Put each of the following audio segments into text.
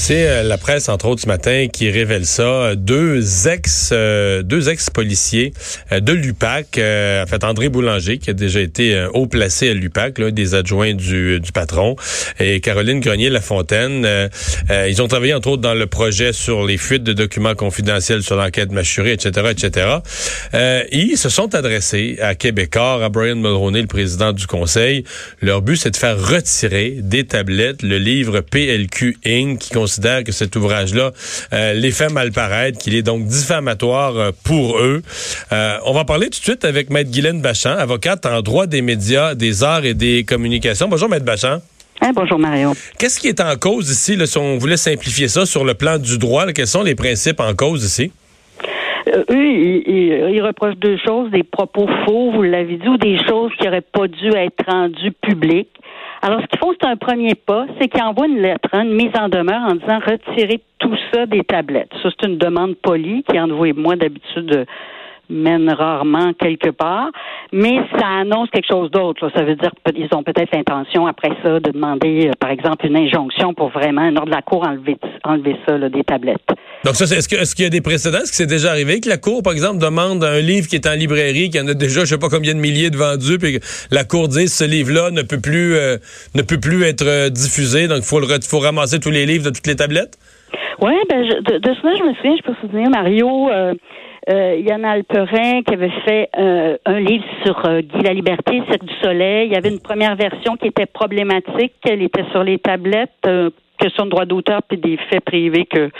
C'est euh, la presse, entre autres, ce matin, qui révèle ça. Deux ex, euh, deux ex-policiers euh, de l'UPAC, en fait, André Boulanger, qui a déjà été haut placé à l'UPAC, l'un des adjoints du, du, patron, et Caroline Grenier-Lafontaine. ils ont travaillé, entre autres, dans le projet sur les fuites de documents confidentiels sur l'enquête mâchurée, etc., etc. ils se sont adressés à Québécois, à Brian Mulroney, le président du Conseil. Leur but, c'est de faire retirer des tablettes le livre PLQ Inc., qui que cet ouvrage-là euh, les fait mal paraître, qu'il est donc diffamatoire euh, pour eux. Euh, on va parler tout de suite avec Maître Guylaine Bachand, avocate en droit des médias, des arts et des communications. Bonjour, Maître Bachand. Hein, bonjour Mario. Qu'est-ce qui est en cause ici, là, si on voulait simplifier ça sur le plan du droit, quels sont les principes en cause ici? eux, ils, reprochent deux choses, des propos faux, vous l'avez dit, ou des choses qui n'auraient pas dû être rendues publiques. Alors, ce qu'ils font, c'est un premier pas, c'est qu'ils envoient une lettre, hein, une mise en demeure en disant retirer tout ça des tablettes. Ça, c'est une demande polie qui, envoie moi, d'habitude, mène rarement quelque part, mais ça annonce quelque chose d'autre. Ça veut dire qu'ils ont peut-être l'intention après ça de demander, euh, par exemple, une injonction pour vraiment, un ordre de la Cour, enlever, enlever ça là, des tablettes. Donc ça, est-ce qu'il est y a des précédents? Est-ce que c'est déjà arrivé que la Cour, par exemple, demande un livre qui est en librairie, qui en a déjà, je sais pas combien de milliers de vendus, puis que la Cour dit ce livre-là ne peut plus euh, ne peut plus être euh, diffusé, donc il faut, faut ramasser tous les livres de toutes les tablettes? Oui, ben, de, de, cela, je me souviens, je peux souvenir, Mario, euh, Yann Alperin qui avait fait euh, un livre sur euh, Guy la Liberté, Cirque du Soleil. Il y avait une première version qui était problématique. Elle était sur les tablettes, euh, question de droit d'auteur puis des faits privés que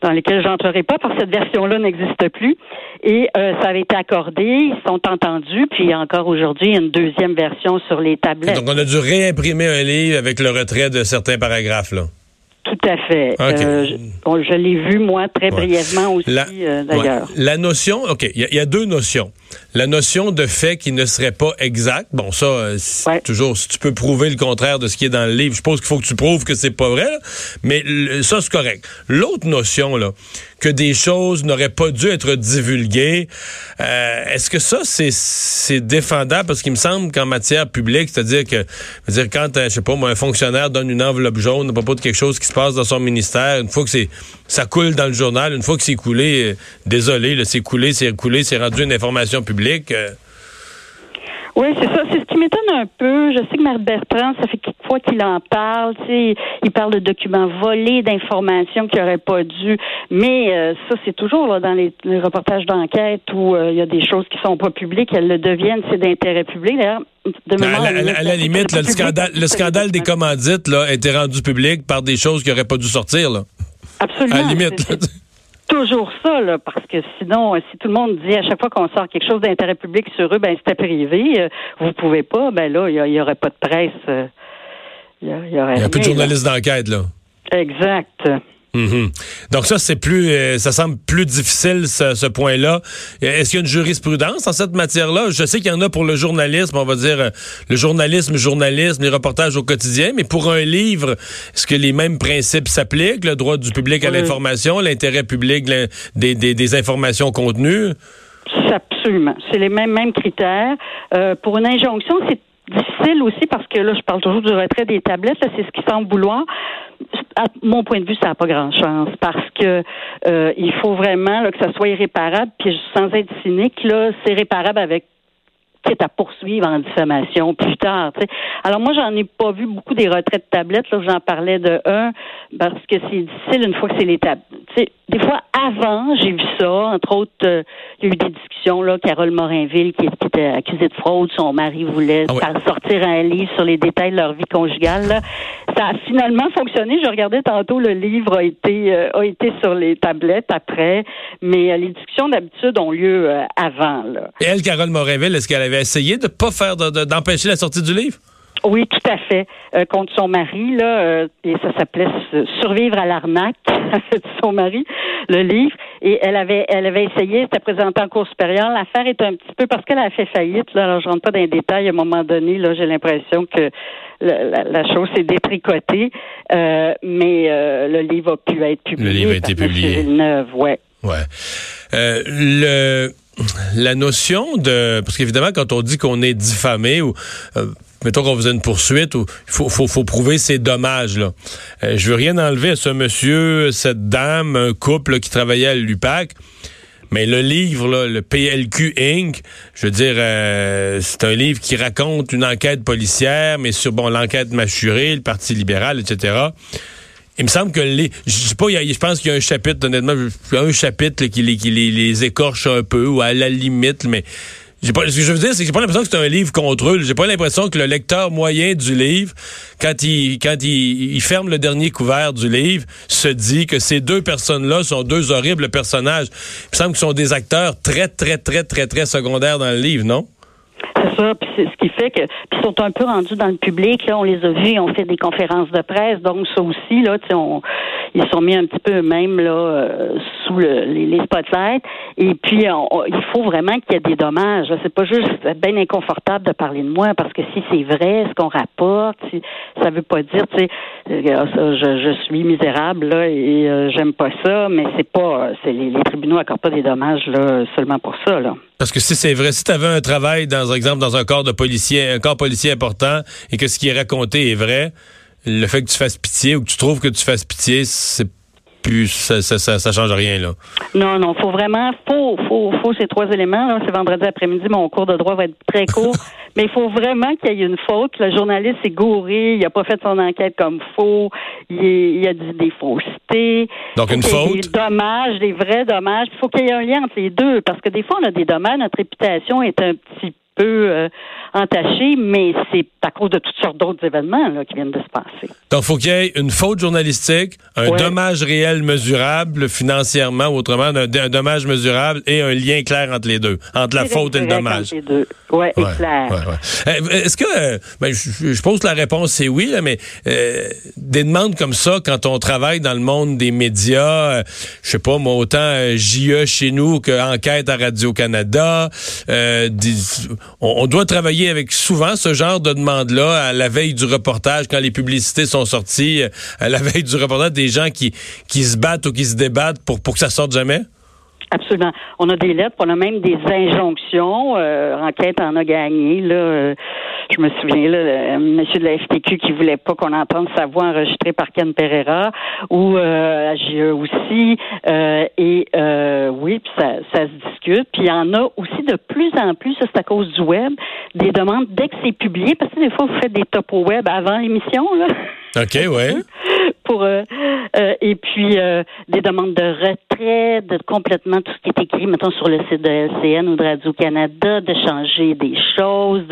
dans lesquels j'entrerai pas parce que cette version-là n'existe plus. Et ça avait été accordé, ils sont entendus, puis encore aujourd'hui, il y a une deuxième version sur les tablettes. Donc on a dû réimprimer un livre avec le retrait de certains paragraphes, là. Tout à fait. Euh, je, l'ai vu, moi, très brièvement aussi, euh, d'ailleurs. La notion, OK, il y, a deux notions. La notion de fait qui ne serait pas exact, bon, ça, euh, toujours, si tu peux prouver le contraire de ce qui est dans le livre, je pense qu'il faut que tu prouves que c'est pas vrai, mais ça, c'est correct. L'autre notion, là, que des choses n'auraient pas dû être divulguées. Euh, est-ce que ça, c'est défendable? Parce qu'il me semble qu'en matière publique, c'est-à-dire que, dire, quand, je sais pas, moi, un fonctionnaire donne une enveloppe jaune à propos de quelque chose qui se dans son ministère, une fois que c'est ça coule dans le journal, une fois que c'est coulé, euh, désolé, c'est coulé, c'est coulé, c'est rendu une information publique. Oui, c'est ça. C'est ce qui m'étonne un peu. Je sais que Marc Bertrand, ça fait fois qu'il en parle. Il parle de documents volés, d'informations qui n'auraient pas dû. Mais euh, ça, c'est toujours là, dans les, reportages d'enquête où euh, il y a des choses qui sont pas publiques, elles le deviennent, c'est d'intérêt public. D'ailleurs, de ben, à, la, à, la, limite, le, scandale, le scandale des commandites là, a été rendu public par des choses qui n'auraient pas dû sortir. Là. Absolument. À la limite toujours ça, là, parce que sinon, euh, si tout le monde dit à chaque fois qu'on sort quelque chose d'intérêt public sur eux, ben c'était privé, euh, vous pouvez pas, ben là, il n'y aurait pas de presse. Euh, il y, aurait a plus de journalistes d'enquête, là. Exact. Mhm. Donc ça, c'est plus, euh, ça semble plus difficile ce, point-là. Est-ce qu'il y a une jurisprudence en cette matière-là? Je sais qu'il y en a pour le journalisme, on va dire euh, le journalisme, journalisme, les reportages au quotidien, mais pour un livre, est-ce que les mêmes principes s'appliquent Le droit du public à l'information, l'intérêt public des, des, des, informations contenues? Absolument, c'est les mêmes mêmes critères. Euh, pour une injonction, c'est difficile aussi parce que là, je parle toujours du retrait des tablettes. C'est ce qui semble vouloir à mon point de vue, ça n'a pas grand chance parce que euh, il faut vraiment que ça soit irréparable. Puis sans être cynique, là, c'est réparable avec quitte à poursuivre en diffamation plus tard. Alors moi, j'en ai pas vu beaucoup des retraits de tablettes. Là, j'en parlais de un parce que c'est difficile une fois que c'est les tablettes. Des fois, avant, j'ai vu ça. Entre autres, euh, il y a eu des discussions là. Carole Morinville, qui, était accusée de fraude, son mari voulait ah sortir un livre sur les détails de leur vie conjugale. Ça a finalement fonctionné. Je regardais tantôt le livre a été euh, a été sur les tablettes après, mais euh, les discussions d'habitude ont lieu avant. Là. Et elle, Carole Morinville, est-ce qu'elle avait essayé de pas faire d'empêcher la sortie du livre? Oui, tout à fait. Euh, contre son mari, là, euh, et ça s'appelait Survivre à l'arnaque de son mari, le livre. Et elle avait, elle avait essayé, c'était présenté en cours supérieur. L'affaire est un petit peu parce qu'elle a fait faillite. Là, alors je rentre pas dans les détails. À un moment donné, là, j'ai l'impression que la, chose s'est détricotée, euh, mais le livre a pu être publié. Le livre a été publié. ouais. Ouais. le la notion de... Parce qu'évidemment, quand on dit qu'on est diffamé ou... Euh, mettons qu'on faisait une poursuite, il faut, faut, faut, prouver ces dommages-là. Euh, je veux rien enlever à ce monsieur, cette dame, un couple qui travaillait à l'UPAC. Mais le livre, le PLQ Inc., je veux dire, euh, c'est un livre qui raconte une enquête policière, mais sur bon l'enquête mâchurée, le Parti libéral, etc. Il me semble que les, je sais pas, je pense qu'il y a un chapitre, honnêtement, un chapitre qui, les, qui les, écorche un peu ou à la limite, mais j'ai pas, ce que je veux dire, c'est que j'ai pas l'impression que c'est un livre contre eux. J'ai pas l'impression que le lecteur moyen du livre, quand il, quand il, il, ferme le dernier couvert du livre, se dit que ces deux personnes-là sont deux horribles personnages. Il me semble qu'ils sont des acteurs très, très, très, très, très secondaires dans le livre, non? Puis c'est ce qui fait que sont un peu rendus dans le public. Là, on les a vus, on fait des conférences de presse, donc ça aussi là, ils sont mis un petit peu eux-mêmes là euh, sous le, les, spotlights. Et puis il faut vraiment qu'il y ait des dommages. C'est pas juste bien inconfortable de parler de moi parce que si c'est vrai, ce qu'on rapporte, ça veut pas dire, tu sais, euh, je, je, suis misérable et euh, j'aime pas ça, mais c'est pas, les, les tribunaux accordent pas des dommages seulement pour ça. Parce que si c'est vrai, si tu avais un travail, dans un exemple, dans un corps de policier, un corps policier important, et que ce qui est raconté est vrai, le fait que tu fasses pitié ou que tu trouves que tu fasses pitié, c'est plus ça, ça, ça, change rien là. Non, non, faut vraiment, faut, faut, faut ces trois éléments. C'est vendredi après-midi, mon cours de droit va être très court, mais il faut vraiment qu'il y ait une faute. Le journaliste est gouré, il a pas fait son enquête comme faux, il, il a dit des faussetés. Donc une faute? Des dommages, des vrais dommages. Il faut qu'il y ait un lien entre les deux, parce que des fois on a des dommages, notre réputation est un petit peu euh, entaché, mais c'est à cause de toutes sortes d'autres événements là, qui viennent de se passer. Donc, faut qu'il y ait une faute journalistique, un dommage réel mesurable financièrement, ou autrement, un, dommage mesurable et un lien clair entre les deux, entre la faute et le dommage. Deux. Ouais, ouais, clair. Eh, est-ce que, euh, ben, je, je, pense que la réponse c'est oui, là, mais euh, des demandes comme ça, quand on travaille dans le monde des médias, euh, je sais pas, moi, autant JE chez nous qu'enquête à Radio-Canada, on, doit travailler avec souvent ce genre de demande-là à la veille du reportage, quand les publicités sont sorties, euh, à la veille du reportage, des gens qui, qui se battent ou qui se débattent pour, pour que ça sorte jamais? Absolument. On a des lettres, on a même des injonctions. Euh, enquête en a gagné. Là, euh, je me souviens, là, monsieur de la FTQ qui voulait pas qu'on entende sa voix enregistrée par Ken Pereira, ou euh, GE aussi. Euh, et euh, oui, puis ça, ça se discute. Puis il y en a aussi de plus en plus, ça c'est à cause du web, des demandes dès que c'est publié, parce que des fois vous faites des topos web avant l'émission, là. OK, ouais. Pour euh, euh, et puis euh, des demandes de retrait de complètement tout ce qui est écrit, mettons sur le site de LCN ou de Radio Canada, de changer des choses.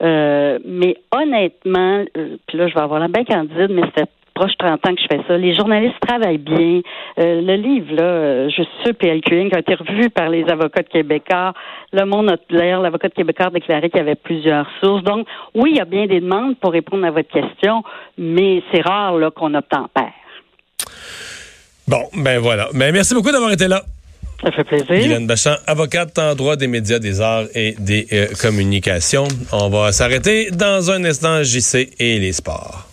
mais honnêtement, puis là je vais avoir la bien candide, mais c'est proche 30 ans que je fais ça. Les journalistes travaillent bien. le livre, là, je suis PLQ Inc. a été revu par les avocats de Québécois. Le Monde a, d'ailleurs, l'avocat de Québécois a déclaré qu'il y avait plusieurs sources. Donc, oui, il y a bien des demandes pour répondre à votre question, mais c'est rare, là, qu'on obtempère. Bon, ben voilà. Mais ben, merci beaucoup d'avoir été là. Ça fait plaisir. Guylaine Bachand, avocate en droit des médias, des arts et des euh, communications. On va s'arrêter dans un instant, JC et les sports.